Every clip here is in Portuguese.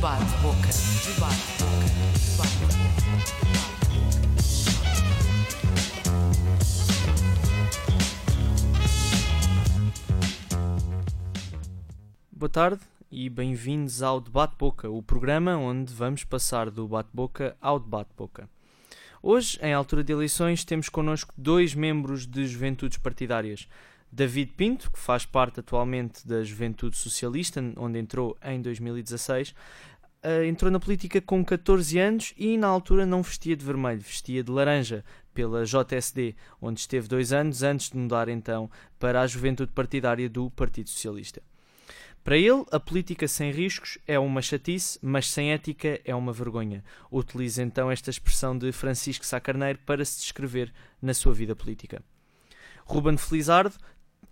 Debate Boca. Debate Boca. Debate Boa tarde e bem-vindos ao Debate Boca, o programa onde vamos passar do Bate-Boca ao Debate Boca. Hoje, em altura de eleições, temos connosco dois membros de juventudes partidárias. David Pinto, que faz parte atualmente da Juventude Socialista, onde entrou em 2016, eh, entrou na política com 14 anos e na altura não vestia de vermelho, vestia de laranja pela JSD, onde esteve dois anos antes de mudar então para a Juventude Partidária do Partido Socialista. Para ele, a política sem riscos é uma chatice, mas sem ética é uma vergonha. Utiliza então esta expressão de Francisco Sá Carneiro para se descrever na sua vida política. Ruben Felizardo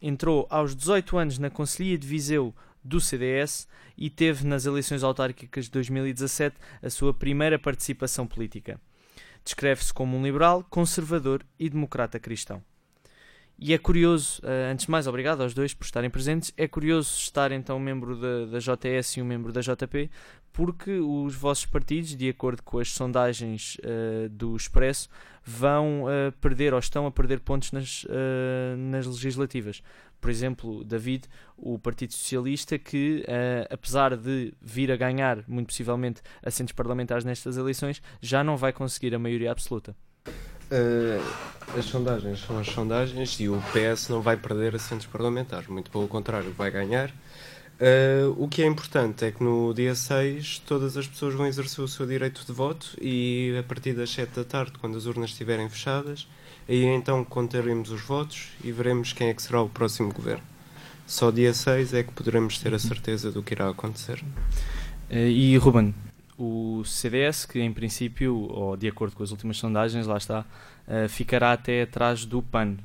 entrou aos 18 anos na Conselhia de Viseu do CDS e teve nas eleições autárquicas de 2017 a sua primeira participação política. Descreve-se como um liberal, conservador e democrata cristão. E é curioso, uh, antes de mais, obrigado aos dois por estarem presentes. É curioso estar então um membro da, da JS e um membro da JP, porque os vossos partidos, de acordo com as sondagens uh, do Expresso, vão uh, perder ou estão a perder pontos nas, nas legislativas. Por exemplo, David, o Partido Socialista, que apesar de vir a ganhar, muito possivelmente, assentos parlamentares nestas eleições, já não vai conseguir a maioria absoluta. Uh, as sondagens são as sondagens e o PS não vai perder assentos parlamentares, muito pelo contrário, vai ganhar. Uh, o que é importante é que no dia 6 todas as pessoas vão exercer o seu direito de voto e a partir das 7 da tarde, quando as urnas estiverem fechadas, aí então contaremos os votos e veremos quem é que será o próximo governo. Só dia 6 é que poderemos ter a certeza do que irá acontecer. Uh, e Ruben, o CDS, que em princípio, ou de acordo com as últimas sondagens, lá está, uh, ficará até atrás do PAN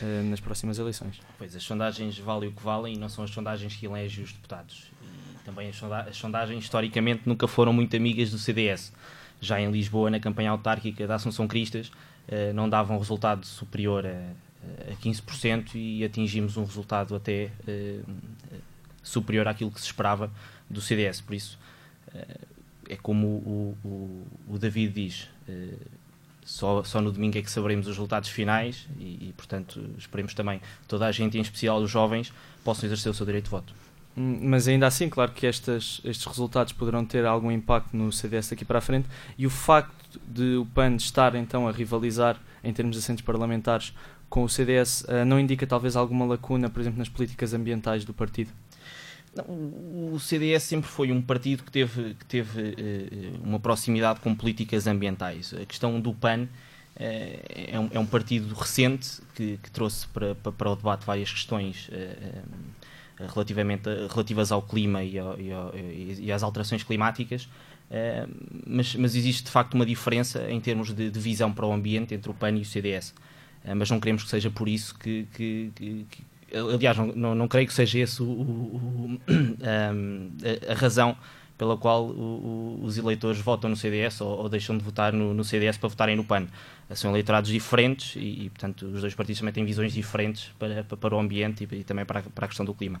uh, nas próximas eleições. Pois, as sondagens valem o que valem e não são as sondagens que elegem os deputados. E também as, sonda as sondagens, historicamente, nunca foram muito amigas do CDS. Já em Lisboa, na campanha autárquica da Assunção Cristas, uh, não davam um resultado superior a, a 15% e atingimos um resultado até superior àquilo que se esperava do CDS. Por isso, é como o, o, o David diz, uh, só, só no domingo é que saberemos os resultados finais e, e, portanto, esperemos também toda a gente, em especial os jovens, possam exercer o seu direito de voto. Hum, mas ainda assim, claro que estas, estes resultados poderão ter algum impacto no CDS daqui para a frente e o facto de o PAN estar então a rivalizar em termos de assentos parlamentares com o CDS eh, não indica talvez alguma lacuna, por exemplo, nas políticas ambientais do partido? O CDS sempre foi um partido que teve, que teve uh, uma proximidade com políticas ambientais. A questão do PAN uh, é, um, é, um, partido recente que, que trouxe para, para, o debate várias questões uh, relativamente, relativas ao clima e, ao, e, às alterações climáticas. Mas, mas, existe de facto uma diferença em termos de, de, visão para o ambiente entre o PAN e o CDS. mas não queremos que seja por isso que, que aliás, não, não, não, creio que seja esse o, o, a, a, razão pela qual o, os eleitores votam no CDS ou, ou deixam de votar no, no, CDS para votarem no PAN. São eleitorados diferentes e, e, portanto, os dois partidos também têm visões diferentes para, para o ambiente e, e também para para a questão do clima.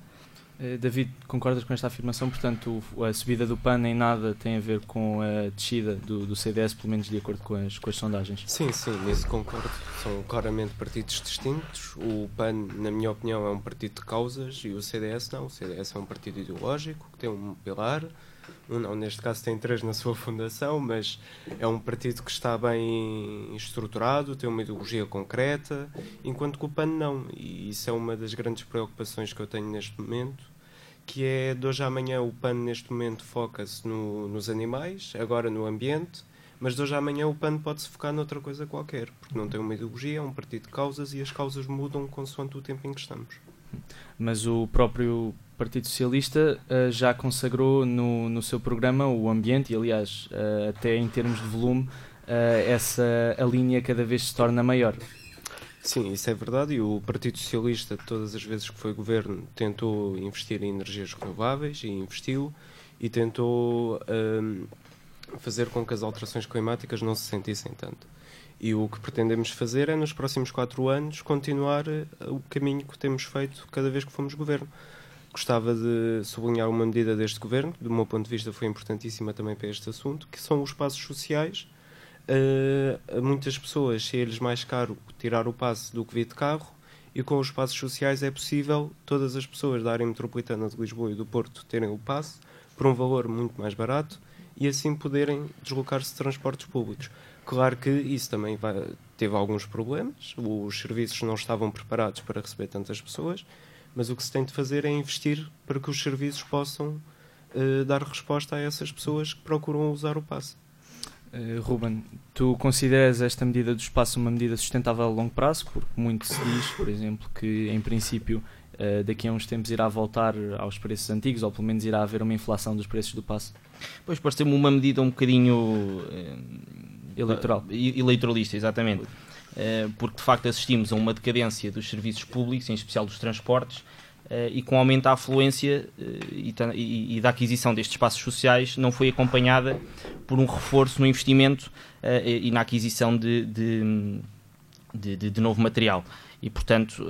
Eh, David, concordas com esta afirmação? Portanto, a subida do PAN em nada tem a ver com a descida do, do CDS, pelo menos de acordo com as, com as sondagens? Sim, sim, nisso concordo. São claramente partidos distintos. O PAN, na minha opinião, é um partido de causas e o CDS não. O CDS é um partido ideológico que tem um pilar. Um, não, neste caso tem três na sua fundação, mas é um partido que está bem estruturado, tem uma ideologia concreta, enquanto que o PAN não. E isso é uma das grandes preocupações que eu tenho neste momento que é de hoje à amanhã o PAN neste momento foca-se no, nos animais, agora no ambiente, mas de hoje à amanhã o PAN pode-se focar noutra coisa qualquer, porque não tem uma ideologia, é um partido de causas e as causas mudam consoante o tempo em que estamos. Mas o próprio Partido Socialista uh, já consagrou no, no seu programa o ambiente e, aliás, uh, até em termos de volume, uh, essa a linha cada vez se torna maior. Sim, isso é verdade. E o Partido Socialista, todas as vezes que foi governo, tentou investir em energias renováveis e investiu e tentou um, fazer com que as alterações climáticas não se sentissem tanto. E o que pretendemos fazer é, nos próximos quatro anos, continuar uh, o caminho que temos feito cada vez que fomos governo. gostava de sublinhar uma medida deste governo, que do meu ponto de vista foi importantíssima também para este assunto, que são os passos sociais. A muitas pessoas é-lhes mais caro tirar o passe do que vir de carro e com os passos sociais é possível todas as pessoas da área metropolitana de Lisboa e do Porto terem o passe por um valor muito mais barato e assim poderem deslocar-se de transportes públicos. Claro que isso também vai, teve alguns problemas, os serviços não estavam preparados para receber tantas pessoas, mas o que se tem de fazer é investir para que os serviços possam uh, dar resposta a essas pessoas que procuram usar o passe. Uh, Ruben, tu consideras esta medida do espaço uma medida sustentável a longo prazo? Porque muito se diz, por exemplo, que em princípio uh, daqui a uns tempos irá voltar aos preços antigos, ou pelo menos irá haver uma inflação dos preços do passe. Pois parece-me uma medida um bocadinho Eleitoral. eleitoralista, exatamente. Porque de facto assistimos a uma decadência dos serviços públicos, em especial dos transportes, e com o aumento da afluência eh, e da aquisição destes espaços sociais não foi acompanhada por um reforço no investimento e na aquisição de, de, de, de novo material. E portanto.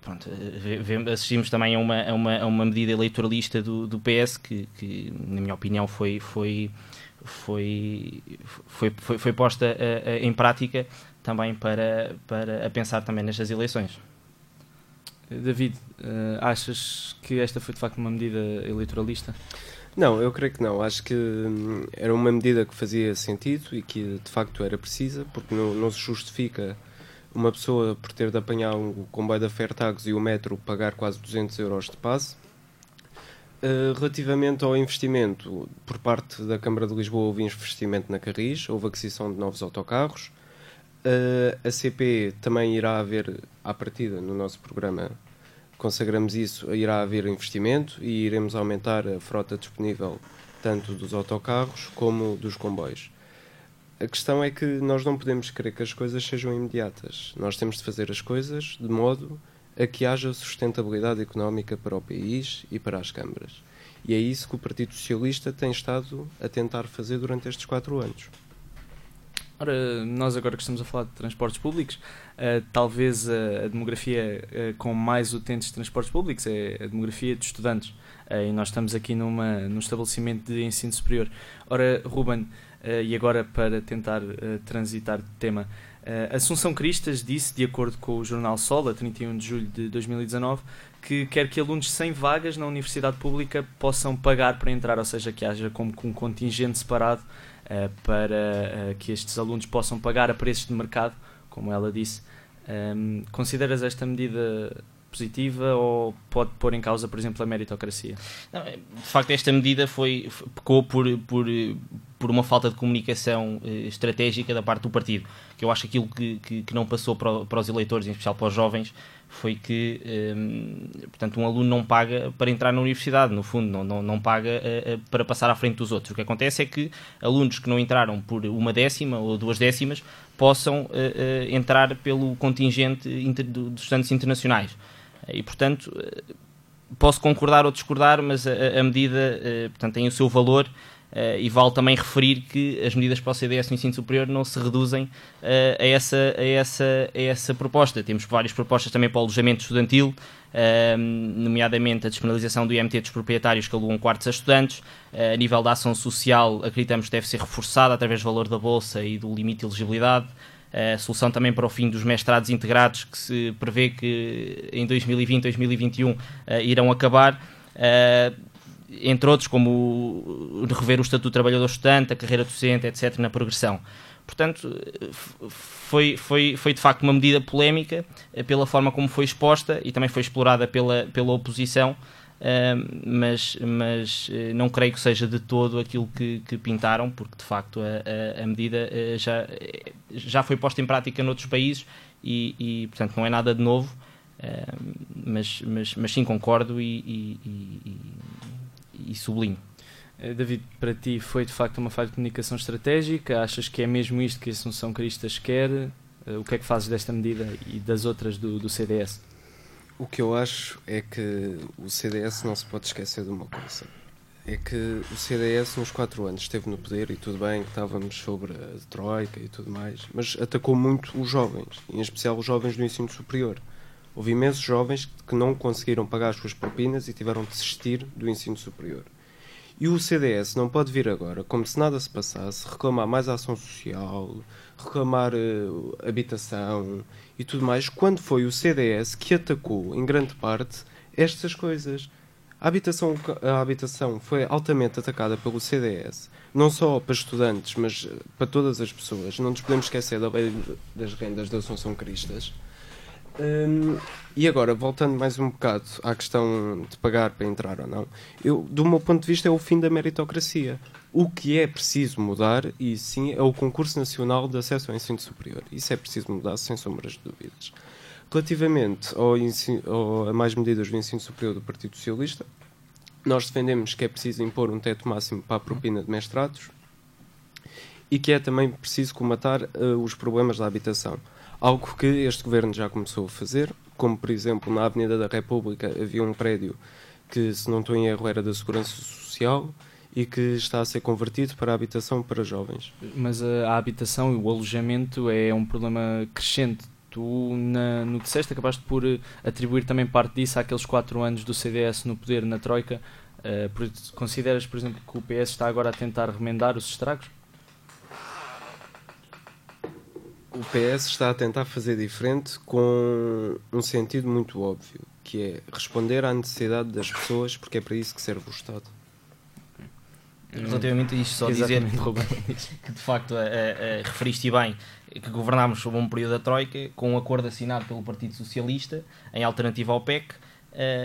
Pronto, assistimos também a uma, a uma, a uma medida eleitoralista do, do PS que, que, na minha opinião, foi, foi, foi, foi, foi, foi posta em prática também para, para a pensar também nestas eleições. David, uh, achas que esta foi de facto uma medida eleitoralista? Não, eu creio que não. Acho que hum, era uma medida que fazia sentido e que de facto era precisa, porque não, não se justifica uma pessoa por ter de apanhar o comboio da Fairtags e o metro pagar quase 200 euros de passe eh, relativamente ao investimento, por parte da Câmara de Lisboa houve investimento na Carris, houve aquisição de novos autocarros. A CP também irá haver, à partida, no nosso programa, consagramos isso, irá haver investimento e iremos aumentar a frota disponível tanto dos autocarros como dos comboios. A questão é que nós não podemos querer que as coisas sejam imediatas. Nós temos de fazer as coisas de modo a que haja sustentabilidade económica para o país e para as câmaras. E é isso que o Partido Socialista tem estado a tentar fazer durante estes quatro anos. Ora, nós agora que estamos a falar de transportes públicos, uh, talvez a, a demografia uh, com mais utentes de transportes públicos é a demografia de estudantes. Uh, e nós estamos aqui numa, num estabelecimento de ensino superior. Ora, Ruben, e agora para tentar transitar de tema, Assunção Cristas disse, de acordo com o jornal Sol, a 31 de julho de 2019, que quer que alunos sem vagas na universidade pública possam pagar para entrar, ou seja, que haja como um contingente separado para uh, que estes alunos possam pagar a preços de mercado, como ela disse. Um, ehm, consideras esta medida positiva ou pode pôr em causa, por exemplo, a meritocracia? Não, de facto, esta medida foi, pecou por, por, por uma falta de comunicação eh, estratégica da parte do partido. Que eu acho aquilo que, que, que não passou para, para, os eleitores, em especial para os jovens, foi que, eh, portanto, um aluno não paga para entrar na universidade, no fundo, não, não, não paga eh, para passar à frente dos outros. O que acontece é que alunos que não entraram por uma décima ou duas décimas possam entrar pelo contingente inter, dos estudantes internacionais. E, portanto, posso concordar ou discordar, mas a, a medida portanto, tem o seu valor Uh, e vale também referir que as medidas para o CDS no ensino superior não se reduzem uh, a, essa, a, essa, a essa proposta. Temos várias propostas também para o alojamento estudantil, uh, nomeadamente a despenalização do IMT dos proprietários que alugam quartos a estudantes. a nível da ação social, acreditamos que deve ser reforçada através do valor da bolsa e do limite de elegibilidade a solução também para o fim dos mestrados integrados, que se prevê que em 2020, 2021 eh, irão acabar eh, entre outros, como rever o Estatuto do Trabalhador Estudante, a carreira docente, etc., na progressão. Portanto, foi, foi, foi de facto uma medida polémica eh, pela forma como foi exposta e também foi explorada pela, pela oposição mas, mas eh, não creio que seja de todo aquilo que, que pintaram, porque de facto a, a, medida eh, já, já foi posta em prática noutros países e, e portanto não é nada de novo, mas, mas, mas sim concordo e, e, e sublinho. Eh, David, para ti foi de facto uma falha de comunicação estratégica? Achas que é mesmo isto que a Assunção Cristas quer? O que é que fazes desta medida e das outras do, do CDS? O que eu acho é que o CDS não se pode esquecer de uma coisa. É que o CDS nos quatro anos esteve no poder e tudo bem que estávamos sobre a Troika e tudo mais, mas atacou muito os jovens, em especial os jovens do ensino superior. Houve imensos jovens que não conseguiram pagar as suas propinas e tiveram de desistir do ensino superior. E o CDS não pode vir agora, como se nada se passasse, reclamar mais ação social, reclamar uh, habitação e tudo mais, quando foi o CDS que atacou, em grande parte, estas coisas. A habitação, a habitação foi altamente atacada pelo CDS, não só para estudantes, mas eh, para todas as pessoas. Não nos podemos esquecer da lei das rendas da Assunção Cristas. Um, e agora, voltando mais um bocado à questão de pagar para entrar ou não, eu, do meu ponto de vista, é o fim da meritocracia. O que é preciso mudar, e sim, é o Concurso Nacional de Acesso ao Ensino Superior. Isso é preciso mudar, sem sombras de dúvidas. Relativamente ao ensino, ao, a mais medidas do ensino superior do Partido Socialista, nós defendemos que é preciso impor um teto máximo para a propina de mestrados e que é também preciso comatar uh, os problemas da habitação. Algo que este governo já começou a fazer, como por exemplo na Avenida da República havia um prédio que, se não estou em erro, era da Segurança Social e que está a ser convertido para habitação para jovens. Mas a, habitação e o alojamento é um problema crescente. Tu, na, no que disseste, acabaste por eh, atribuir também parte disso àqueles quatro anos do CDS no poder na Troika. Uh, consideras, por exemplo, que o PS está agora a tentar remendar os estragos? O PS está a tentar fazer diferente com um sentido muito óbvio, que é responder à necessidade das pessoas, porque é para isso que serve o Estado. Relativamente a isto, só dizer que de facto a, a, a, referiste bem que governámos sob um período da Troika com um acordo assinado pelo Partido Socialista em alternativa ao PEC, uh,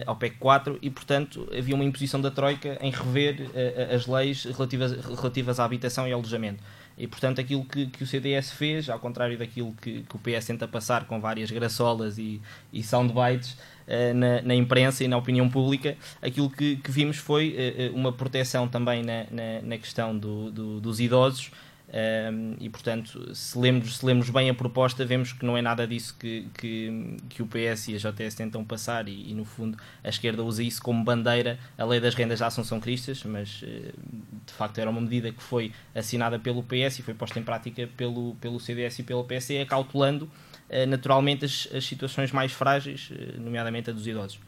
ao PEC 4, e portanto havia uma imposição da Troika em rever uh, as leis relativas, relativas à habitação e ao alojamento. E portanto aquilo que, que o CDS fez, ao contrário daquilo que, que o PS tenta passar com várias graçolas e, e soundbites, uh, na, na, imprensa e na opinião pública, aquilo que, que vimos foi uh, uma proteção também na, na, na questão do, do, dos idosos. Um, e portanto, se lemos, se lemos bem a proposta, vemos que não é nada disso que, que, que o PS e a JTS tentam passar, e, e, no fundo a esquerda usa isso como bandeira, a lei das rendas da Assunção Cristas, mas de facto era uma medida que foi assinada pelo PS e foi posta em prática pelo, pelo CDS e pelo PSD, acautelando eh, naturalmente as, as situações mais frágeis, eh, nomeadamente a dos idosos.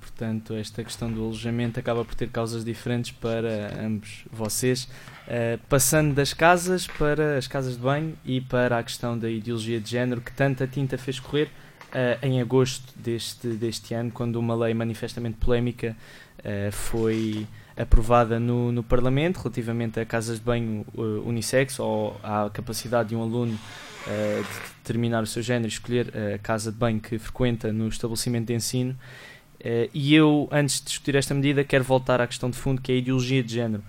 Portanto, esta questão do alojamento acaba por ter causas diferentes para ambos vocês, uh, passando das casas para as casas de banho e para a questão da ideologia de género que tanta tinta fez correr uh, em agosto deste, deste ano, quando uma lei manifestamente polémica uh, foi aprovada no, no Parlamento relativamente a casas de banho unissex ou à capacidade de um aluno de determinar o seu género e escolher a casa de banho que frequenta no estabelecimento de ensino. Uh, e eu, antes de discutir esta medida, quero voltar à questão de fundo que é a ideologia de género.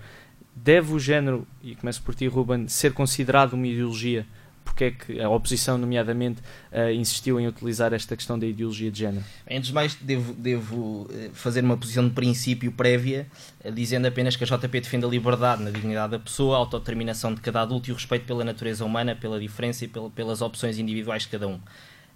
Deve o género, e começo por ti, Ruben, ser considerado uma ideologia porque é que a oposição, nomeadamente, uh, insistiu em utilizar esta questão da ideologia de género? Antes de mais, devo, devo eh, fazer uma posição de princípio prévia, dizendo apenas que a JP defende a liberdade na dignidade da pessoa, a autodeterminação de cada adulto e o respeito pela natureza humana, pela diferença e pela, pelas opções individuais de cada um.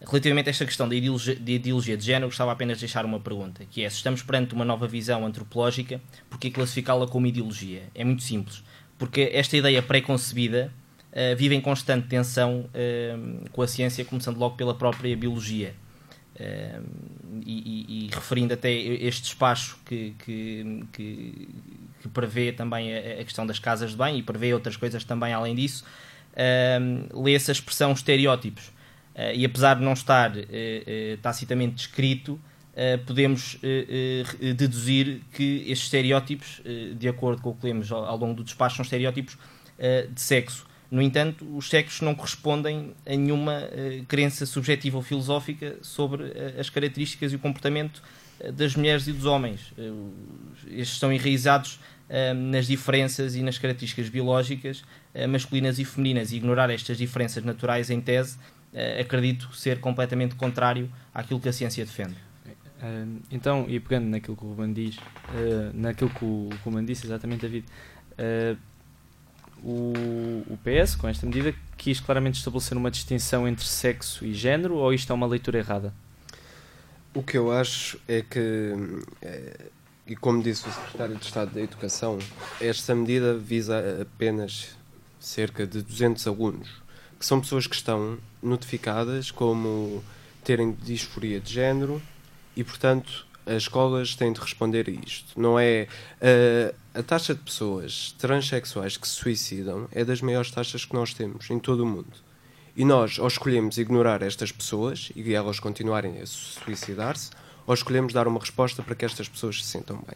Relativamente a esta questão da ideologia, de ideologia de género, gostava apenas de deixar uma pergunta, que é, se estamos perante uma nova visão antropológica, por que classificá-la como ideologia? É muito simples. Porque esta ideia pré-concebida uh, vive em constante tensão uh, com a ciência, começando logo pela própria biologia. Uh, e, e, e, referindo até este despacho que, que, que, que prevê também a, a, questão das casas de banho e prevê outras coisas também além disso, lê-se a expressão estereótipos. E apesar de não estar tacitamente descrito, podemos deduzir que estes estereótipos, de acordo com o que lemos ao, longo do despacho, são estereótipos de sexo. No entanto, os sexos não correspondem a nenhuma crença subjetiva ou filosófica sobre as características e o comportamento das mulheres e dos homens. estes estão enraizados nas diferenças e nas características biológicas masculinas e femininas. E ignorar estas diferenças naturais, em tese, acredito ser completamente contrário àquilo que a ciência defende. então, e pegando naquilo que o Ruben diz, naquilo que o Ruben disse, exatamente, David o, o PS, com esta medida, quis claramente estabelecer uma distinção entre sexo e género ou isto é uma leitura errada? O que eu acho é que, é, e como disse o Secretário de Estado da Educação, esta medida visa apenas cerca de 200 alunos, que são pessoas que estão notificadas como terem disforia de género e, portanto, as escolas têm de responder a isto. Não é uh, a taxa de pessoas transexuais que se suicidam é das maiores taxas que nós temos em todo o mundo. E nós ou escolhemos ignorar estas pessoas e elas continuarem a suicidar-se, ou escolhemos dar uma resposta para que estas pessoas se sintam bem.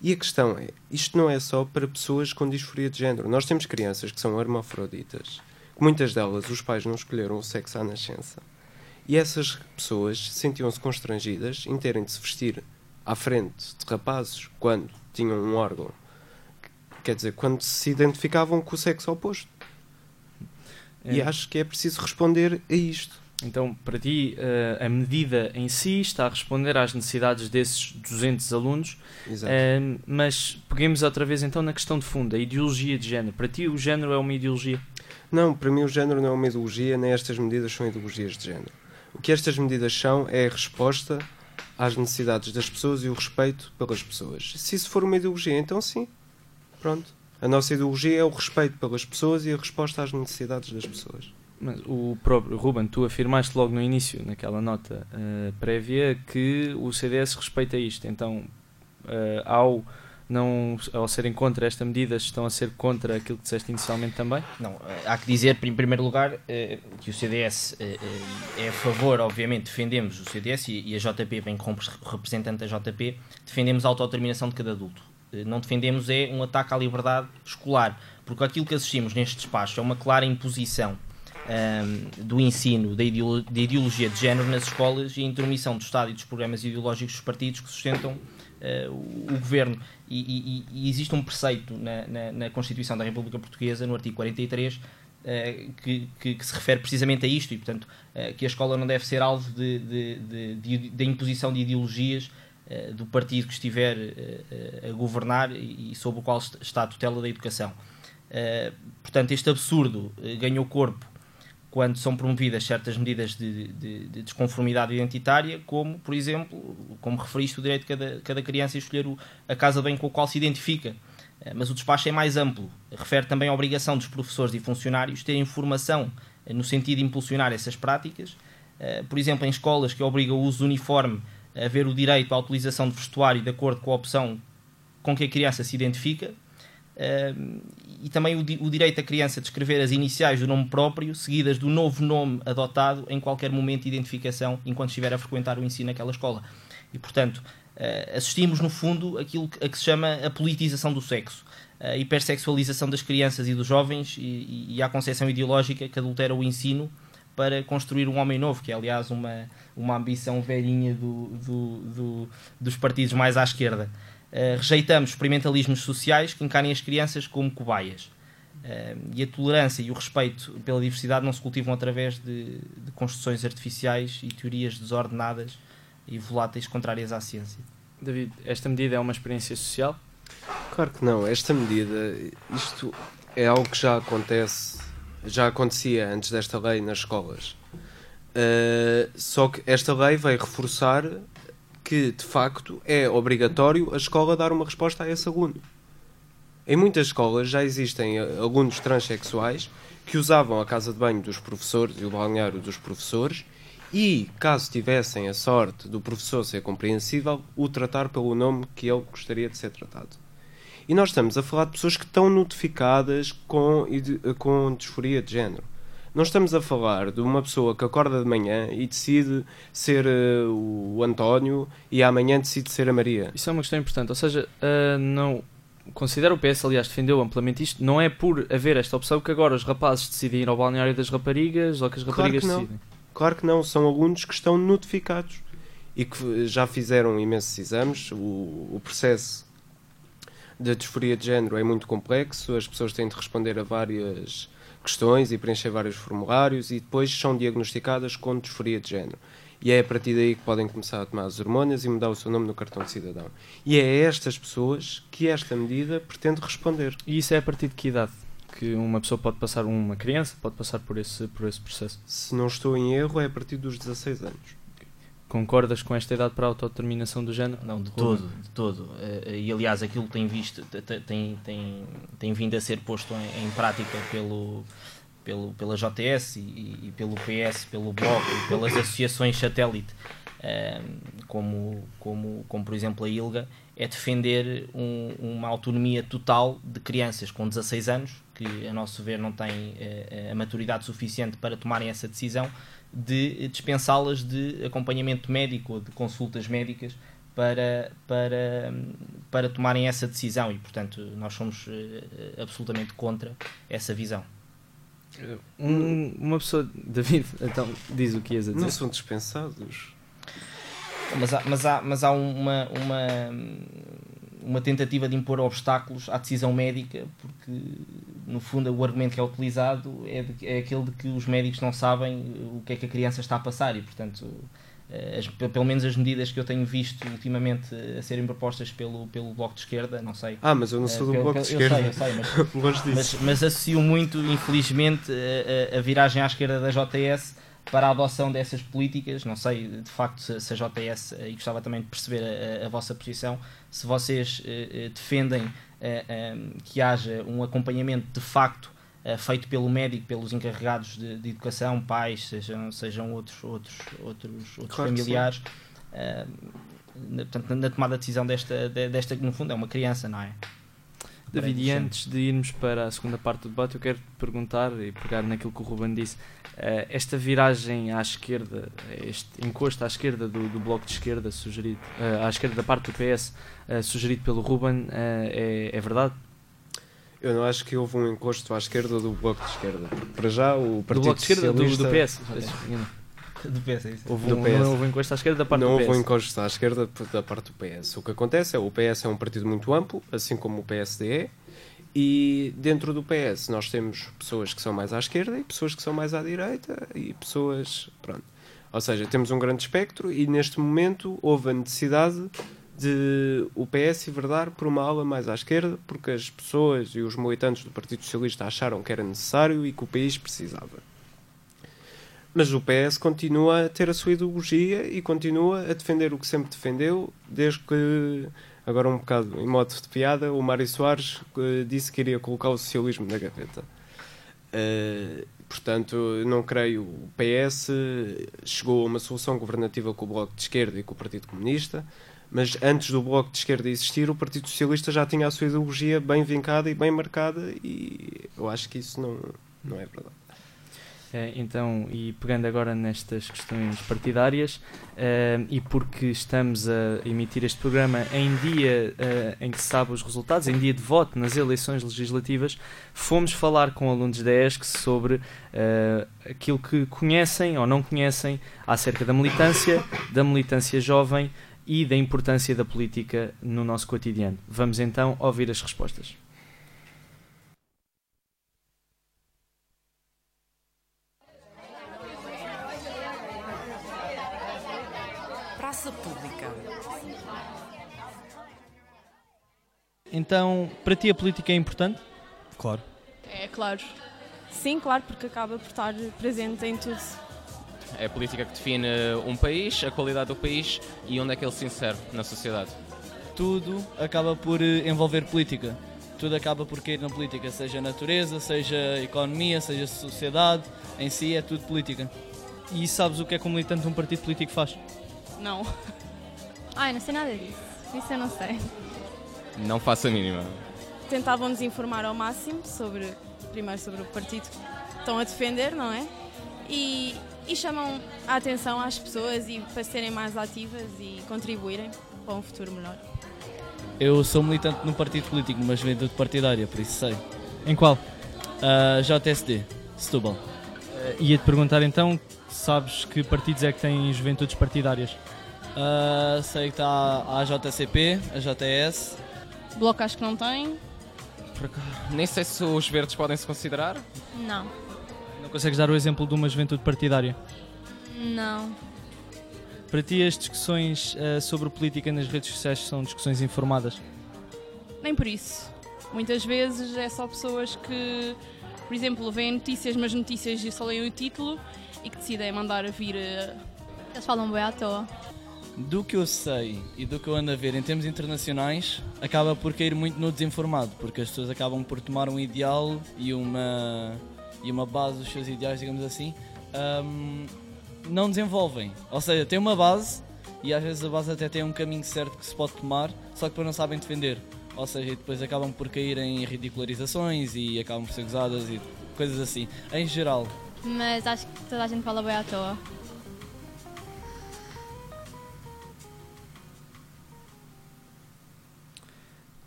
E a questão é, isto não é só para pessoas com disforia de género. Nós temos crianças que são hermafroditas, muitas delas os pais não escolheram o sexo à nascença. E essas pessoas sentiam-se constrangidas em terem de se vestir à frente de rapazes quando tinham um órgão. Quer dizer, quando se identificavam com o sexo oposto. É. E acho que é preciso responder a isto. Então, para ti, uh, a medida em si está a responder às necessidades desses 200 alunos, uh, mas peguemos outra vez então na questão de fundo, a ideologia de género. Para ti, o género é uma ideologia? Não, para mim o género não é uma ideologia, nem estas medidas são ideologias de género. O que estas medidas são é a resposta às necessidades das pessoas e o respeito pelas pessoas. Se isso for uma ideologia, então sim. Pronto. A nossa ideologia é o respeito pelas pessoas e a resposta às necessidades das pessoas. Mas o próprio Ruben, tu afirmaste logo no início, naquela nota uh, prévia, que o CDS respeita isto. Então, uh, ao não, ao serem contra esta medida, estão a ser contra aquilo que disseste inicialmente também? Não, eh, há que dizer, em primeiro lugar, eh, que o CDS eh, é a favor, obviamente, defendemos o CDS e a JP, bem como representante da JP, defendemos a autodeterminação de cada adulto. Não defendemos é um ataque à liberdade escolar, porque aquilo que assistimos neste despacho é uma clara imposição um, ehm, do ensino da ideologia de género nas escolas e a intromissão do Estado e dos programas ideológicos dos partidos que sustentam uh, o, governo. E, e, e, existe um preceito na, na, na, Constituição da República Portuguesa, no artigo 43, uh, eh, que, que, que, se refere precisamente a isto, e portanto, uh, que a escola não deve ser alvo de, de, de, de, imposição de ideologias do partido que estiver a governar e, e sob o qual está a tutela da educação. portanto, este absurdo ganhou corpo quando são promovidas certas medidas de, de, de, desconformidade identitária, como, por exemplo, como referiste, o direito de cada, cada criança a escolher o, a casa bem com a qual se identifica. Eh, mas o despacho é mais amplo. Refere também à obrigação dos professores e funcionários terem formação eh, no sentido de impulsionar essas práticas. Eh, por exemplo, em escolas que obrigam o uso uniforme, a haver o direito à utilização de vestuário de acordo com a opção com que a criança se identifica e também o, o, direito da criança de escrever as iniciais do nome próprio, seguidas do novo nome adotado em qualquer momento de identificação enquanto estiver a frequentar o ensino naquela escola. E, portanto, uh, assistimos, no fundo, aquilo a que se chama a politização do sexo, a hipersexualização das crianças e dos jovens e, e a concepção ideológica que adultera o ensino para construir um homem novo, que é, aliás, uma, uma ambição velhinha do, do, do, dos partidos mais à esquerda. Uh, rejeitamos experimentalismos sociais que encarem as crianças como cobaias. Uh, e a tolerância e o respeito pela diversidade não se cultivam através de, de construções artificiais e teorias desordenadas e voláteis contrárias à ciência. David, esta medida é uma experiência social? Claro que não. Esta medida, isto é algo que já acontece, já acontecia antes desta lei nas escolas. Uh, só que esta lei vai reforçar que, de facto, é obrigatório a escola dar uma resposta a esse aluno. Em muitas escolas já existem eh, alunos transexuais que usavam a casa de banho dos professores e o balneário dos professores e, caso tivessem a sorte do professor ser compreensível, o tratar pelo nome que ele gostaria de ser tratado. E nós estamos a falar de pessoas que estão notificadas com, com disforia de género. Não estamos a falar de uma pessoa que acorda de manhã e decide ser uh, o António e amanhã decide ser a Maria. Isso é uma questão importante. Ou seja, uh, não considero o PS, aliás, defendeu amplamente isto. Não é por haver esta opção que agora os rapazes decidem ir ao balneário das raparigas ou que as raparigas claro que decidem. Claro que não. São alunos que estão notificados e que já fizeram imensos exames. O, o processo da disforia de género é muito complexo. As pessoas têm de responder a várias questões e preencher vários formulários e depois são diagnosticadas com disforia de género. E é a partir daí que podem começar a tomar as hormonas e mudar o seu nome no cartão de cidadão. E é a estas pessoas que esta medida pretende responder. E isso é a partir de que idade? Que uma pessoa pode passar, uma criança pode passar por esse, por esse processo? Se não estou em erro, é a partir dos 16 anos. Concordas com esta idade para a autodeterminação do género? Não, de todo, de todo. Eh, e aliás, aquilo tem visto, tem, tem, tem vindo a ser posto em, em prática pelo, pelo, pela JTS e, e pelo PS, pelo Bloco e pelas associações satélite, uh, como, como, como por exemplo a ILGA, é defender um, uma autonomia total de crianças com 16 anos, que a nosso ver não têm uh, a maturidade suficiente para tomarem essa decisão, de dispensá-las de acompanhamento médico ou de consultas médicas para, para, para tomarem essa decisão e, portanto, nós somos uh, absolutamente contra essa visão. Um, uma pessoa, David, então diz o que ias a dizer. Não são dispensados. Mas há, mas há, mas há uma, uma, uma tentativa de impor obstáculos à decisão médica, porque no fundo o argumento que é utilizado é, de, é aquele de que os médicos não sabem o que é que a criança está a passar e, portanto, as, pelo menos as medidas que eu tenho visto ultimamente a serem propostas pelo, pelo Bloco de Esquerda, não sei. Ah, mas eu não sou do pelo, Bloco de eu Esquerda. Sei, eu sei, mas, Gosto disso. mas, mas associo muito, infelizmente, a, a, a viragem à esquerda da JS para a adoção dessas políticas. Não sei, de facto, se, se a JS, e gostava também de perceber a, a vossa posição, se vocês eh, defendem eh, eh, que haja um acompanhamento de facto feito pelo médico, pelos encarregados de, de, educação, pais, sejam, sejam outros, outros, outros, outros Claro familiares, na, portanto, na tomada de decisão desta, de- desta, que no fundo é uma criança, não é? David, e antes de irmos para a segunda parte do debate, eu quero te perguntar e pegar naquilo que o Ruben disse. eh, esta viragem à esquerda, este encosto à esquerda do, do bloco de esquerda sugerido, eh, à esquerda da parte do PS, eh, sugerido pelo Ruben, é, é verdade? Eu não acho que houve um encosto à esquerda do Bloco de Esquerda. Para já o do Partido bloco de esquerda, do, do PS? Do PS, é isso. Houve Do um, PS. não houve um encosto à esquerda da parte não do houve PS. um encosto à esquerda da parte do PS. O que acontece é o PS é um partido muito amplo, assim como o PSD é, e dentro do PS nós temos pessoas que são mais à esquerda e pessoas que são mais à direita e pessoas. Pronto. Ou seja, temos um grande espectro e neste momento houve a necessidade de o PS enverdar por uma ala mais à esquerda porque as pessoas e os militantes do Partido Socialista acharam que era necessário e que o país precisava. Mas o PS continua a ter a sua ideologia e continua a defender o que sempre defendeu, desde que, agora um bocado em modo de piada, o Mário Soares eh, disse que iria colocar o socialismo na gaveta. Eh, portanto, não creio. O PS chegou a uma solução governativa com o Bloco de Esquerda e com o Partido Comunista, mas antes do Bloco de Esquerda existir, o Partido Socialista já tinha a sua ideologia bem vincada e bem marcada, e eu acho que isso não, não é verdade. Eh, então, e pegando agora nestas questões partidárias, eh, e porque estamos a emitir este programa em dia eh, em que se sabe os resultados, em dia de voto nas eleições legislativas, fomos falar com alunos da ESC sobre eh, aquilo que conhecem ou não conhecem acerca da militância, da militância jovem e da importância da política no nosso cotidiano. Vamos então ouvir as respostas. Então, para ti a política é importante? Claro. É claro. Sim, claro, porque acaba por estar presente em tudo. É a política que define um país, a qualidade do país e onde é que ele se insere na sociedade. Tudo acaba por eh, envolver política. Tudo acaba por cair na política, seja natureza, seja economia, seja sociedade, em si é tudo política. E sabes o que é que um militante de um partido político faz? Não. Ai, não sei nada disso. Isso eu não sei. Não faço a mínima. Tentavam nos informar ao máximo sobre, primeiro sobre o partido que estão a defender, não é? E, e chamam a atenção às pessoas e para serem mais ativas e contribuírem para um futuro melhor. Eu sou militante num partido político, numa juventude partidária, por isso sei. Em qual? Ah, JSD, Setúbal. Eh, Ia-te perguntar então, sabes que partidos é que têm juventudes partidárias? Ah, sei que está a JCP, a JS. Bloco acho que não tem. Por acaso, Nem sei se os verdes podem se considerar. Não. Não consegues dar o exemplo de uma juventude partidária? Não. Para ti as discussões eh, sobre política nas redes sociais são discussões informadas? Nem por isso. Muitas vezes é só pessoas que, por exemplo, veem notícias, mas notícias e só leem o título e que decidem mandar vir. eh, Eles falam bem à toa. Do que eu sei e do que eu ando a ver em termos internacionais, acaba por cair muito no desinformado, porque as pessoas acabam por tomar um ideal e uma e uma base dos seus ideais, digamos assim, hum, não desenvolvem. Ou seja, tem uma base e às vezes a base até tem um caminho certo que se pode tomar, só que depois não sabem defender. Ou seja, depois acabam por cair em ridicularizações e acabam por ser gozadas e coisas assim. Em geral, Mas acho que toda a gente fala bem à toa.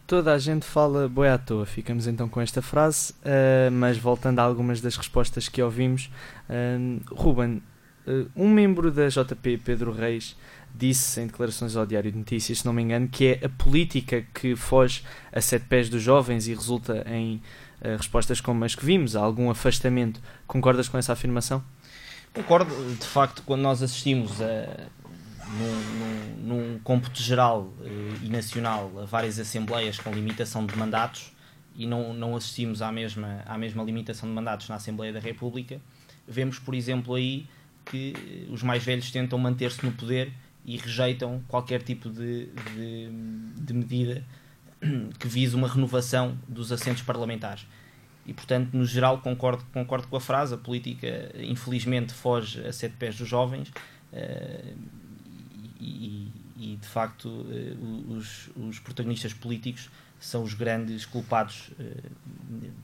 Toda a gente fala boi à toa, ficamos então com esta frase, ah, mas voltando a algumas das respostas que ouvimos, ah, Ruben, ah, um membro da JP, Pedro Reis, disse em declarações ao Diário de Notícias, se não me engano, que é a política que foge a sete pés dos jovens e resulta em respostas como as que vimos, há algum afastamento. Concordas com essa afirmação? Concordo, de facto, quando nós assistimos a, num, num, num cômputo geral eh, e nacional a várias assembleias com limitação de mandatos e não, não assistimos à mesma, à mesma limitação de mandatos na Assembleia da República, vemos, por exemplo, aí que eh, os mais velhos tentam manter-se no poder e rejeitam qualquer tipo de, de, de medida que vise uma renovação dos assentos parlamentares. E, portanto, no geral, concordo, concordo com a frase: a política, infelizmente, foge a sete pés dos jovens. eh, e, e, de facto eh, os, os protagonistas políticos são os grandes culpados eh,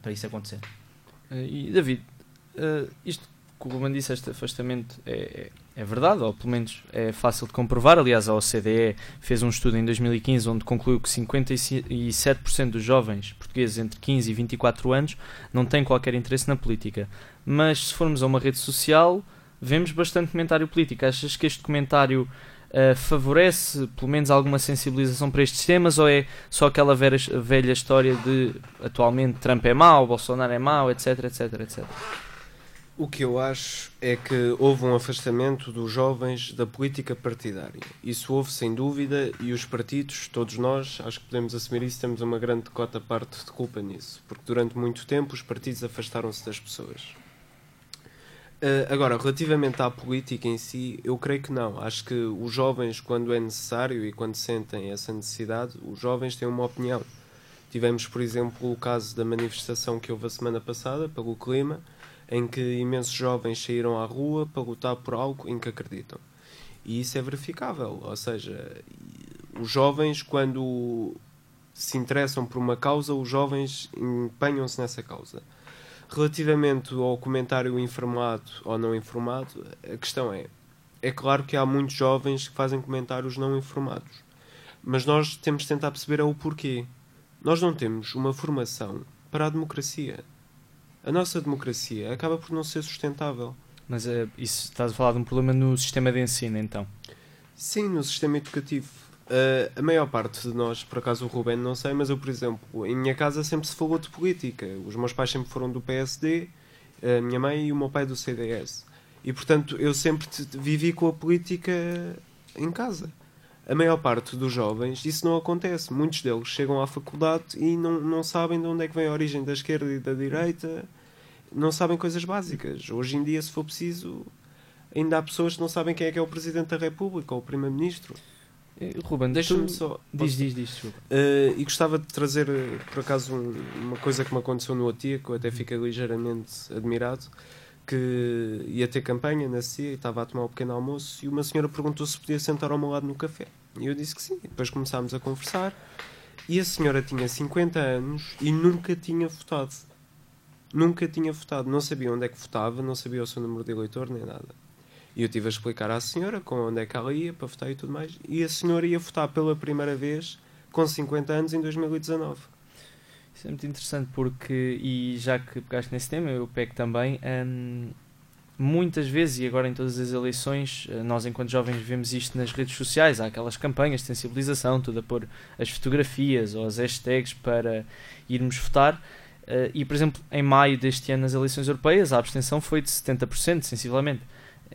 para isso acontecer. Ah, e David, isto que o Ruben disse, este afastamento é, é, é verdade, ou pelo menos é fácil de comprovar. Aliás, a OCDE fez um estudo em 2015 onde concluiu que 57% dos jovens portugueses entre 15 e 24 anos não têm qualquer interesse na política. Mas se formos a uma rede social, vemos bastante comentário político. Achas que este comentário ah, favorece pelo menos alguma sensibilização para estes temas ou é só aquela velha, velha história de atualmente Trump é mau, Bolsonaro é mau, etc, etc, etc? O que eu acho é que houve um afastamento dos jovens da política partidária. Isso houve sem dúvida e os partidos, todos nós, acho que podemos assumir isso, temos uma grande cota parte de culpa nisso, porque durante muito tempo os partidos afastaram-se das pessoas. Uh, agora, relativamente à política em si, eu creio que não. Acho que os jovens, quando é necessário e quando sentem essa necessidade, os jovens têm uma opinião. Tivemos, por exemplo, o caso da manifestação que houve a semana passada pelo clima, em que imensos jovens saíram à rua para lutar por algo em que acreditam. E isso é verificável. Ou seja, os jovens, quando se interessam por uma causa, os jovens empenham-se nessa causa. Relativamente ao comentário informado ou não informado, a questão é: é claro que há muitos jovens que fazem comentários não informados, mas nós temos de tentar perceber o porquê. Nós não temos uma formação para a democracia. A nossa democracia acaba por não ser sustentável. Mas é, isso estás a falar de um problema no sistema de ensino, então? Sim, no sistema educativo. Uh, a maior parte de nós, por acaso o Ruben não sei, mas eu, por exemplo, em minha casa sempre se falou de política. Os meus pais sempre foram do PSD, a minha mãe e o meu pai do CDS. E portanto eu sempre vivi com a política em casa. A maior parte dos jovens isso não acontece. Muitos deles chegam à faculdade e não, não sabem de onde é que vem a origem da esquerda e da direita, não sabem coisas básicas. Hoje em dia, se for preciso, ainda há pessoas que não sabem quem é que é o Presidente da República ou o Primeiro-Ministro. Ruben, deixa-me só. Diz, diz, diz, desculpa. Uh, e gostava de trazer, por acaso, um, uma coisa que me aconteceu no OTIA, que eu até fiquei ligeiramente admirado, que ia ter campanha na CIA e estava a tomar um pequeno almoço e uma senhora perguntou se podia sentar ao meu lado no café. E eu disse que sim. E depois começámos a conversar e a senhora tinha 50 anos e nunca tinha votado. Nunca tinha votado. Não sabia onde é que votava, não sabia o seu número de eleitor nem nada. E eu tive a explicar à senhora com onde é que ela ia para votar e tudo mais. E a senhora ia votar pela primeira vez com 50 anos em 2019. Isso é muito interessante porque, e já que pegaste nesse tema, eu pego também. Hum, muitas vezes, e agora em todas as eleições, nós enquanto jovens vemos isto nas redes sociais, há aquelas campanhas de sensibilização, tudo a pôr as fotografias ou as hashtags para irmos votar. E, por exemplo, em maio deste ano nas eleições europeias, a abstenção foi de 70%, sensivelmente.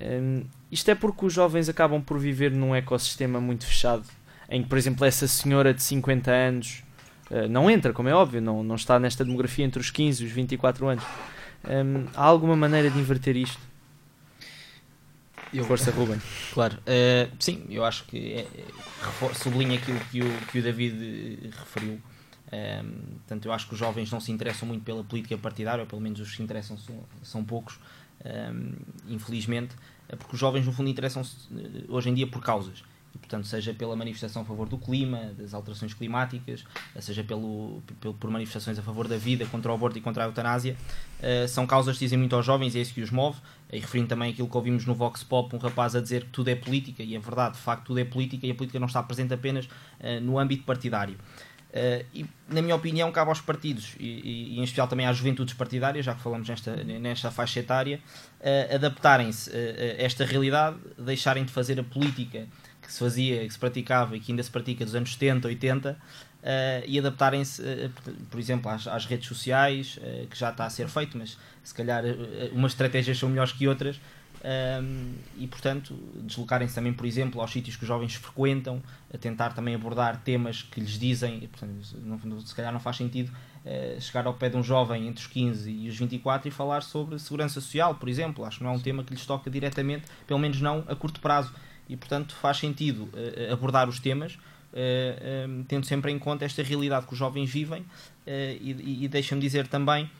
Um, isto é porque os jovens acabam por viver num ecossistema muito fechado, em que, por exemplo, essa senhora de 50 anos uh, não entra, como é óbvio, não, não está nesta demografia entre os 15 e os 24 anos. Um, há alguma maneira de inverter isto? Eu, Força, Ruben. Claro, uh, sim, eu acho que é, sublinha aquilo que o, que o David referiu. Um, portanto, eu acho que os jovens não se interessam muito pela política partidária, ou pelo menos os que se interessam são, são poucos, um, infelizmente, porque os jovens, no fundo, interessam-se hoje em dia por causas e, portanto, seja pela manifestação a favor do clima, das alterações climáticas, seja pelo, pelo, por manifestações a favor da vida, contra o aborto e contra a eutanásia, uh, são causas que dizem muito aos jovens e é isso que os move. E referindo também aquilo que ouvimos no Vox Pop, um rapaz a dizer que tudo é política, e é verdade, de facto, tudo é política e a política não está presente apenas uh, no âmbito partidário. Uh, e, na minha opinião, cabe aos partidos e, e, em especial também às juventudes partidárias, já que falamos nesta, nesta faixa etária, uh, adaptarem-se a esta realidade, deixarem de fazer a política que se fazia, que se praticava e que ainda se pratica dos anos 70, 80 uh, e adaptarem-se, por exemplo, às, às redes sociais, que já está a ser feito, mas se calhar umas estratégias são melhores que outras. E portanto deslocarem-se também, por exemplo, aos sítios que os jovens frequentam, a tentar também abordar temas que lhes dizem, e, portanto, não, se calhar não faz sentido chegar ao pé de um jovem entre os 15 e os 24 e falar sobre segurança social, por exemplo. Acho que não é um tema que lhes toca diretamente, pelo menos não a curto prazo e, portanto, faz sentido uh, abordar os temas, uh, tendo sempre em conta esta realidade que os jovens vivem, e, e deixa-me dizer também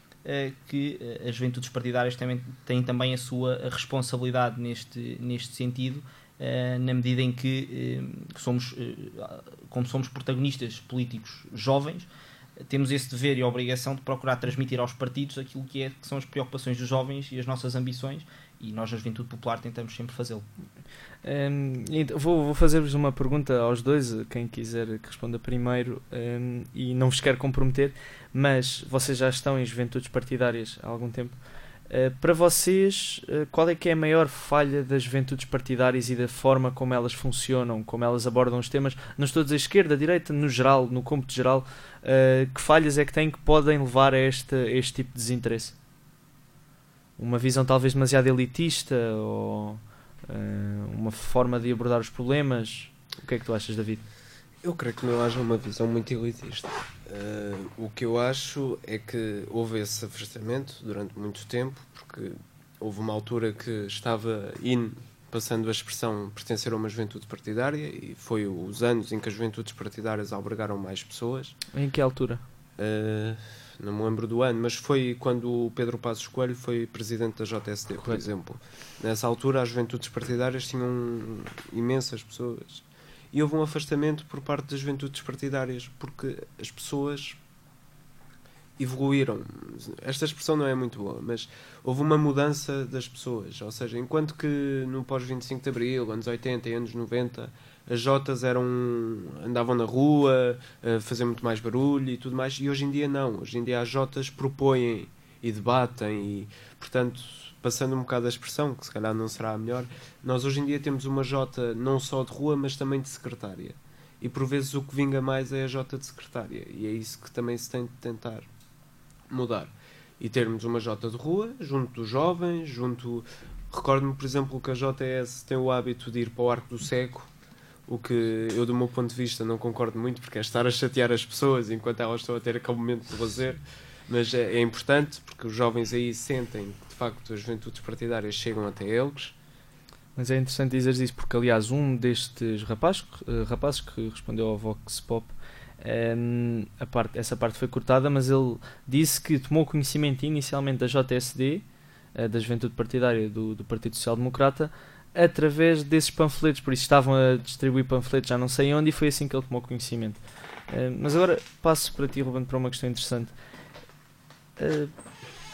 que as juventudes partidárias também têm também a sua responsabilidade neste, neste sentido, na medida em que somos, como somos protagonistas políticos jovens, temos esse dever e obrigação de procurar transmitir aos partidos aquilo que, é, que são as preocupações dos jovens e as nossas ambições e nós, a Juventude Popular, tentamos sempre fazê-lo. Um, vou, vou fazer-vos uma pergunta aos dois, quem quiser que responda primeiro, um, e não vos quero comprometer, mas vocês já estão em juventudes partidárias há algum tempo. Uh, para vocês, uh, qual é que é a maior falha das juventudes partidárias e da forma como elas funcionam, como elas abordam os temas? Não estou a dizer esquerda, direita, no geral, no cômputo geral, uh, que falhas é que têm que podem levar a este, a este tipo de desinteresse? Uma visão talvez demasiado elitista ou uh, uma forma de abordar os problemas? O que é que tu achas, David? Eu creio que não haja uma visão muito elitista. Uh, o que eu acho é que houve esse afastamento durante muito tempo, porque houve uma altura que estava in, passando a expressão pertencer a uma juventude partidária, e foi os anos em que as juventudes partidárias albergaram mais pessoas. Em que altura? Uh, não me lembro do ano, mas foi quando o Pedro Passos Coelho foi presidente da JSD, por exemplo. Nessa altura, as juventudes partidárias tinham imensas pessoas. E houve um afastamento por parte das juventudes partidárias, porque as pessoas evoluíram. Esta expressão não é muito boa, mas houve uma mudança das pessoas. Ou seja, enquanto que no pós-25 de Abril, anos 80 e anos 90, as Jotas eram andavam na rua a fazer muito mais barulho e tudo mais e hoje em dia não. Hoje em dia as Jotas propõem e debatem e portanto passando um bocado a expressão que se calhar não será a melhor nós hoje em dia temos uma Jota não só de rua mas também de secretária. E por vezes o que vinga mais é a Jota de secretária e é isso que também se tem de tentar mudar. E termos uma Jota de rua junto dos jovens junto recordo-me por exemplo que a JS tem o hábito de ir para o Arco do Seco o que eu, do meu ponto de vista, não concordo muito, porque é estar a chatear as pessoas enquanto elas estão a ter aquele momento de lazer. Mas é, é importante, porque os jovens aí sentem que, de facto, as juventudes partidárias chegam até eles. Mas é interessante dizer isso, porque, aliás, um destes rapazes, uh, rapazes que respondeu ao Vox Pop, um, ehm, parte, essa parte foi cortada, mas ele disse que tomou conhecimento inicialmente da JSD, eh, da Juventude Partidária do, do Partido Social Democrata, através desses panfletos, por isso estavam a distribuir panfletos já não sei onde e foi assim que ele tomou conhecimento. Uh, mas agora passo para ti, Ruben, para uma questão interessante. Uh,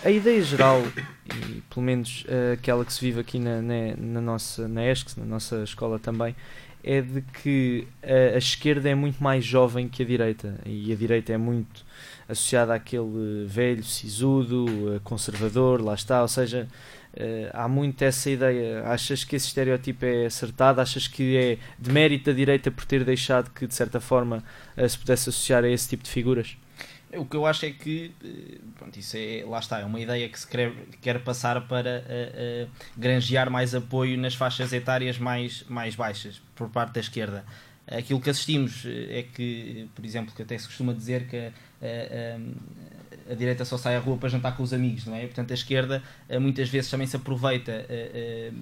a ideia geral, e pelo menos uh, aquela que se vive aqui na, na, na, nossa, na ESC, na nossa escola também, é de que a, a, esquerda é muito mais jovem que a direita e a direita é muito associada àquele velho, sisudo, conservador, lá está, ou seja, Uh, há muito essa ideia. Achas que esse estereótipo é acertado? Achas que é de mérito da direita por ter deixado que, de certa forma, uh, se pudesse associar a esse tipo de figuras? O que eu acho é que, eh, pronto, isso é, lá está, é uma ideia que se quer, quer passar para uh, granjear mais apoio nas faixas etárias mais, mais baixas, por parte da esquerda. Aquilo que assistimos é que, por exemplo, que até se costuma dizer que a direita só sai à rua para jantar com os amigos, não é? Portanto, a esquerda eh, muitas vezes também se aproveita eh, eh,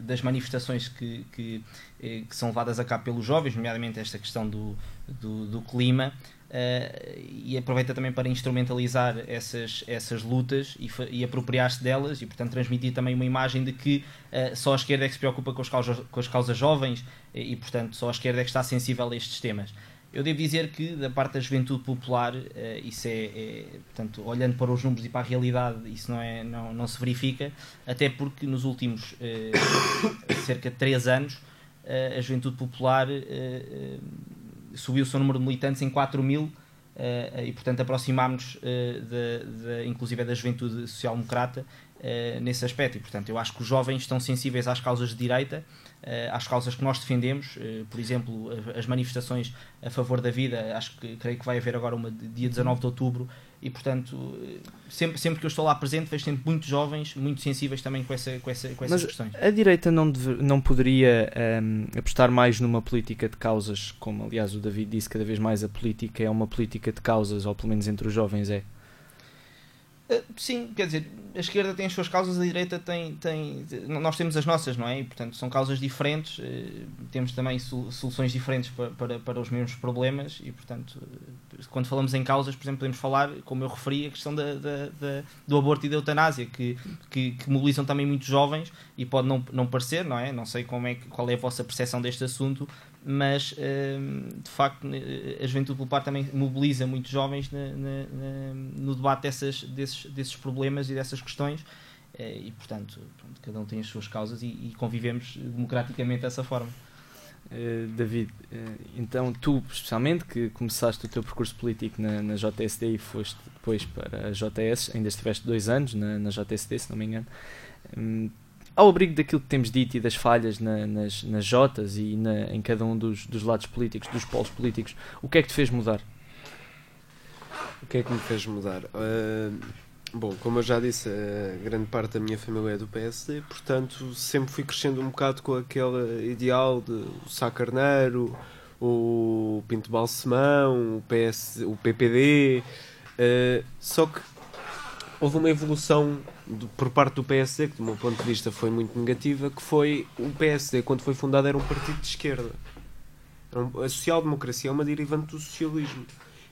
das manifestações que, que, que são levadas a cabo pelos jovens, nomeadamente esta questão do, do, do clima, e aproveita também para instrumentalizar essas, essas lutas e, e apropriar-se delas e, portanto, transmitir também uma imagem de que só a esquerda é que se preocupa com as causas, com as causas jovens e, portanto, só a esquerda é que está sensível a estes temas. Eu devo dizer que, da parte da juventude popular, uh, isso é, é, portanto, olhando para os números e para a realidade, isso não, é, não, não se verifica, até porque nos últimos cerca de 3 anos a juventude popular subiu o seu número de militantes em 4 mil e, portanto, aproximámos-nos, inclusive, da juventude social-democrata uh, nesse aspecto. E, portanto, eu acho que os jovens estão sensíveis às causas de direita, às causas que nós defendemos, por exemplo, as manifestações a favor da vida. Acho que creio que vai haver agora uma dia 19 de outubro e portanto sempre, sempre que eu estou lá presente vejo sempre muitos jovens muito sensíveis também com, essa, com, essa, com essas Mas questões. a direita não, deve, não poderia um, apostar mais numa política de causas, como aliás o David disse, cada vez mais a política é uma política de causas, ou pelo menos entre os jovens é? Uh, sim, quer dizer, a esquerda tem as suas causas, a direita tem, tem. Nós temos as nossas, não é? E, portanto, são causas diferentes, uh, temos também soluções diferentes para, para, para, os mesmos problemas e, portanto, uh, quando falamos em causas, por exemplo, podemos falar, como eu referi, a questão da, da, da do aborto e da eutanásia, que, que, que, mobilizam também muitos jovens e pode não, não parecer, não é? Não sei como é, qual é a vossa percepção deste assunto, mas ehm, de facto a juventude popular também mobiliza muitos jovens no debate dessas, desses, desses problemas e dessas questões eh, e portanto pronto, cada um tem as suas causas e, convivemos democraticamente dessa forma. Uh, David, então tu especialmente que começaste o teu percurso político na, na JSD e foste depois para a JS, ainda estiveste dois anos na, na JSD se não me engano, um, ao abrigo daquilo que temos dito e das falhas na, nas, nas Jotas e na, em cada um dos, dos lados políticos, dos polos políticos, o que é que te fez mudar? O que é que me fez mudar? Uh, bom, como eu já disse, uh, grande parte da minha família é do PSD, portanto sempre fui crescendo um bocado com aquele ideal de Sá Carneiro, o Pinto Balsemão, o, PS, o PPD, uh, ah, só que houve uma evolução do, por parte do PSD, que do meu ponto de vista foi muito negativa, que foi o PSD, quando foi fundado, era um partido de esquerda. A social-democracia é uma derivante do socialismo.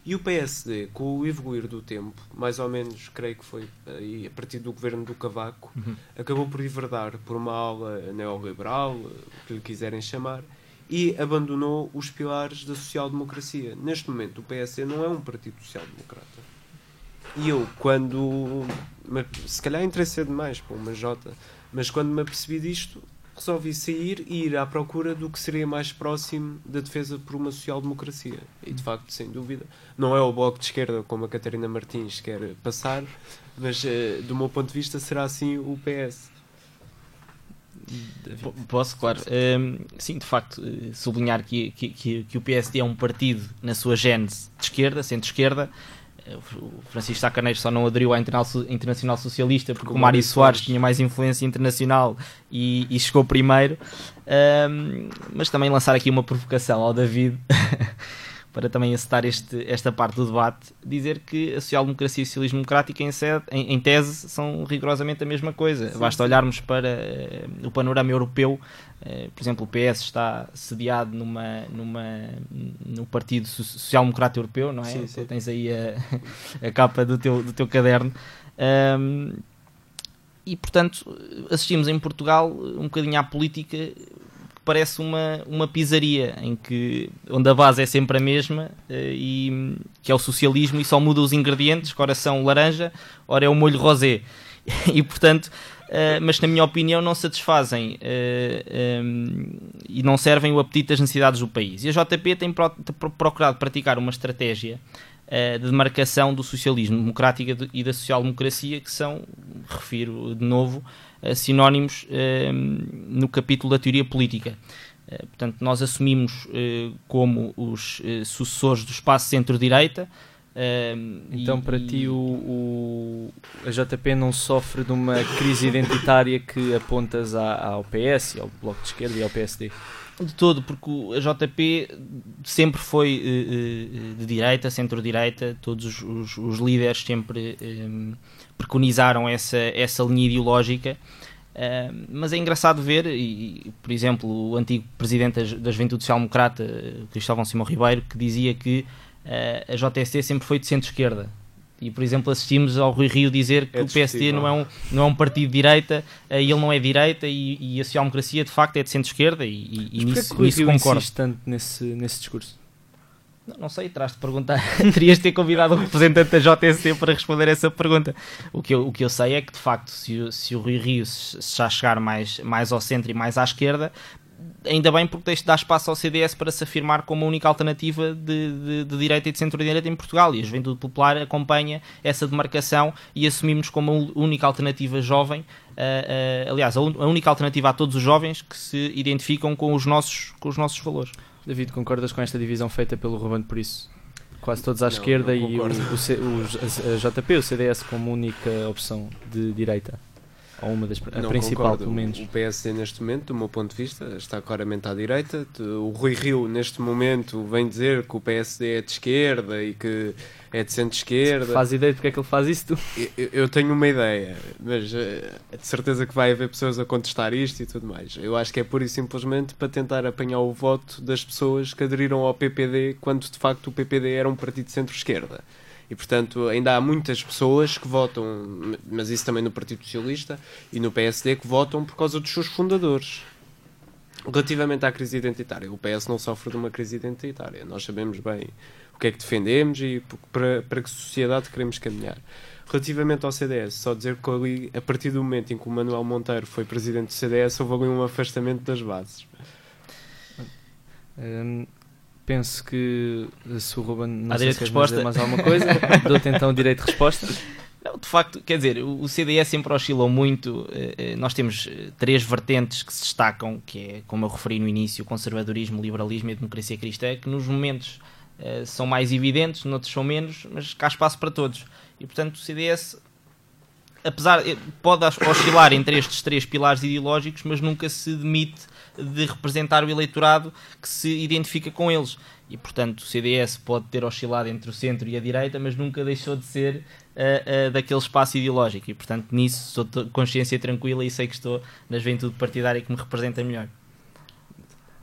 E o PSD, com o evoluir do tempo, mais ou menos, creio que foi a partir do governo do Cavaco, uhum. acabou por enverdar por uma aula neoliberal, o que lhe quiserem chamar, e abandonou os pilares da social-democracia. Neste momento, o PSD não é um partido social-democrata e eu, quando. Se calhar cedo demais para uma Jota, mas quando me apercebi disto, resolvi sair e ir à procura do que seria mais próximo da defesa por uma social-democracia. E de facto, sem dúvida, não é o bloco de esquerda como a Catarina Martins quer passar, mas uh, do meu ponto de vista será assim o PS. Posso, claro. Um, sim, de facto, eh, sublinhar que, que, que o PSD é um partido na sua gênese de esquerda, centro-esquerda, o Francisco Sacaneiro só não aderiu à Internacional Socialista porque o Mário Soares tinha mais influência internacional e, e chegou primeiro. Um, mas também lançar aqui uma provocação ao David para também acertar este, esta parte do debate, dizer que a social-democracia e o socialismo democrático em, sede, em, em, tese são rigorosamente a mesma coisa. Sim, Basta sim. olharmos para uh, o panorama europeu, uh, por exemplo, o PS está sediado numa, numa, no Partido Social-Democrata Europeu, não é? Sim, sim. Tens aí a, a, capa do teu, do teu caderno. Um, e portanto assistimos em Portugal um bocadinho à política parece uma, uma pizzaria em que, onde a base é sempre a mesma eh, e que é o socialismo e só muda os ingredientes, ora são laranja, ora é o molho rosé. e portanto, uh, mas na minha opinião não satisfazem uh, eh, um, e não servem o apetite das necessidades do país. E a JP tem pro, procurado praticar uma estratégia uh, de demarcação do socialismo democrático e da social-democracia, que são, refiro de novo, sinónimos eh, no capítulo da teoria política. Eh, portanto, nós assumimos como os sucessores do espaço centro-direita. então, e, para ti, o, o, a JP não sofre de uma crise identitária que apontas ao PS, ao Bloco de Esquerda e ao PSD? De todo, porque a JP sempre foi de direita, centro-direita, todos os, os, os, líderes sempre preconizaram essa, essa linha ideológica. Uh, mas é engraçado ver, e, por exemplo, o antigo presidente da Juventude Social Democrata, Cristóvão Simão Ribeiro, que dizia que a JST sempre foi de centro-esquerda. E, por exemplo, assistimos ao Rui Rio dizer que É o PSD não é, um, não é um partido de direita, uh, ele não é de direita e, e a social-democracia de facto é de centro-esquerda e, e, e nisso, que o Rui nisso Rio concordo. tanto nesse, nesse discurso? Não, não sei, terás de perguntar. Terias de ter convidado o representante da JSC para responder essa pergunta. O que eu, o que eu sei é que, de facto, se, o- se o Rio já chegar mais, mais ao centro e mais à esquerda, ainda bem porque deixa de dar espaço ao CDS para se afirmar como a única alternativa de, de, de direita e de centro-direita em Portugal. E a Juventude Popular acompanha essa demarcação e assumimos como a única alternativa jovem. ah, ah, aliás, a, un- a única alternativa a todos os jovens que se identificam com os nossos, com os nossos valores. David, concordas com esta divisão feita pelo Ruben por isso? Quase todos à Não, esquerda não e o, o C- o- a, a JP, o CDS, como única opção de direita. Ou uma das a Não principal, concordo. pelo menos. O PSD, neste momento, do meu ponto de vista, está claramente à direita. O Rui Rio, neste momento, vem dizer que o PSD é de esquerda e que é de centro-esquerda. Faz ideia de porque é que ele faz isso? Tu? Eu, eu tenho uma ideia, mas eh, de certeza que vai haver pessoas a contestar isto e tudo mais. Eu acho que é pura e simplesmente para tentar apanhar o voto das pessoas que aderiram ao PPD quando de facto o PPD era um partido de centro-esquerda. E portanto ainda há muitas pessoas que votam, mas isso também no Partido Socialista e no PSD, que votam por causa dos seus fundadores. Relativamente à crise identitária, o PS não sofre de uma crise identitária. Nós sabemos bem o que é que defendemos e para, para que sociedade queremos caminhar. Relativamente ao CDS, só dizer que ali, a partir do momento em que o Manuel Monteiro foi presidente do CDS, houve ali um afastamento das bases. Hum, penso que se o Ruben não Há sei direito se resposta? mais alguma coisa, dou-te então o direito de resposta. Não, de facto, quer dizer, o CDS sempre oscilou muito. eh, eh, Nós temos eh, três vertentes que se destacam, que é, como eu referi no início, o conservadorismo, o liberalismo e a democracia cristã, que nos momentos eh, são mais evidentes, noutros são menos, mas que há espaço para todos. E, portanto, o CDS, apesar, eh, pode os- oscilar entre estes três pilares ideológicos, mas nunca se demite de representar o eleitorado que se identifica com eles. E, portanto, o CDS pode ter oscilado entre o centro e a direita, mas nunca deixou de ser uh, uh, daquele espaço ideológico. E, portanto, nisso sou de consciência tranquila e sei que estou na juventude partidária que me representa melhor.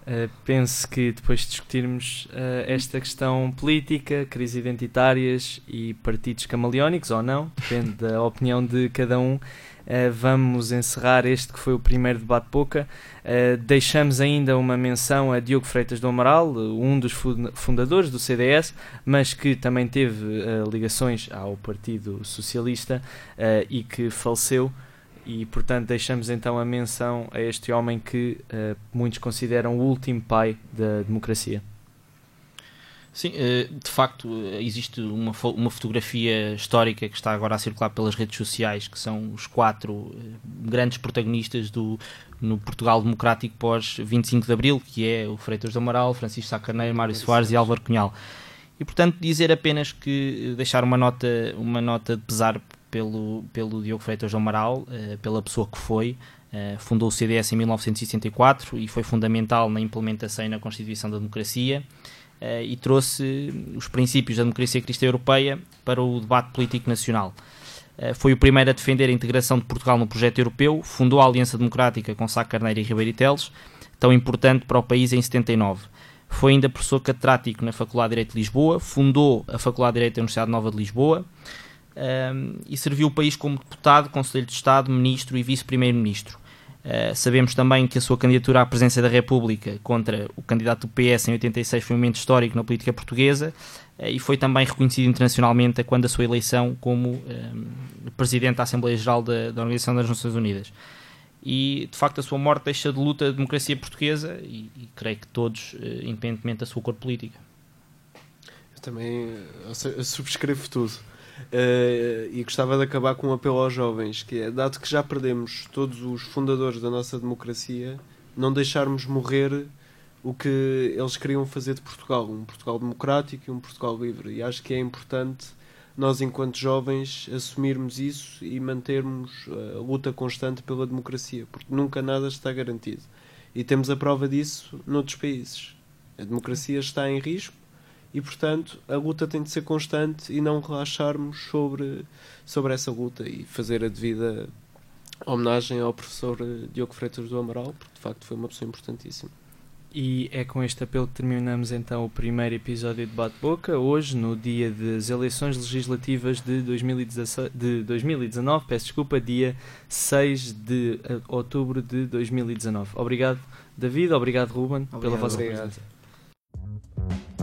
Uh, penso que depois de discutirmos uh, esta questão política, crises identitárias e partidos camaleónicos ou não, depende da opinião de cada um, uh, vamos encerrar este que foi o primeiro debate boca. Uh, deixamos ainda uma menção a Diogo Freitas do Amaral, um dos fun- fundadores do CDS, mas que também teve uh, ligações ao Partido Socialista e que faleceu e portanto deixamos então a menção a este homem que muitos consideram o último pai da democracia. Sim, eh, de facto eh, existe uma, uma fotografia histórica que está agora a circular pelas redes sociais, que são os quatro eh, grandes protagonistas do, no Portugal Democrático pós 25 de Abril, que é o Freitas do Amaral, Francisco Sá Carneiro, Mário Soares e Álvaro Cunhal. E portanto dizer apenas que deixar uma nota, uma nota de pesar pelo, pelo Diogo Freitas do Amaral, pela pessoa que foi, eh, fundou o CDS em 1964 e foi fundamental na implementação e na constituição da democracia e trouxe os princípios da democracia cristã europeia para o debate político nacional. Eh, foi o primeiro a defender a integração de Portugal no projeto europeu, fundou a Aliança Democrática com Sá Carneiro e Ribeiro Teles, tão importante para o país em 79. Foi ainda professor catedrático na Faculdade de Direito de Lisboa, fundou a Faculdade de Direito da Universidade Nova de Lisboa ehm, e serviu o país como deputado, Conselheiro de Estado, Ministro e Vice-Primeiro-Ministro. Uh, sabemos também que a sua candidatura à presidência da República contra o candidato do PS em 86 foi um momento histórico na política portuguesa uh, e foi também reconhecido internacionalmente quando a sua eleição como um, presidente da Assembleia Geral da, da Organização das Nações Unidas. E de facto a sua morte deixa de luta a democracia portuguesa e, e creio que todos, independentemente da sua cor política. Eu também eu subscrevo tudo. Eh, e gostava de acabar com um apelo aos jovens, que é, dado que já perdemos todos os fundadores da nossa democracia, não deixarmos morrer o que eles queriam fazer de Portugal, um Portugal democrático e um Portugal livre. E acho que é importante nós, enquanto jovens, assumirmos isso e mantermos a luta constante pela democracia, porque nunca nada está garantido. E temos a prova disso noutros países. A democracia está em risco e, portanto, a luta tem de ser constante e não relaxarmos sobre, sobre essa luta e fazer a devida homenagem ao professor eh, Diogo Freitas do Amaral, porque de facto foi uma pessoa importantíssima. E é com este apelo que terminamos então o primeiro episódio de Bate-Boca, hoje, no dia das eleições legislativas de, 2016, de 2019, peço desculpa, dia 6 de eh, outubro de 2019. Obrigado, David, obrigado, Ruben, pela Obrigado, vossa obrigado. presença.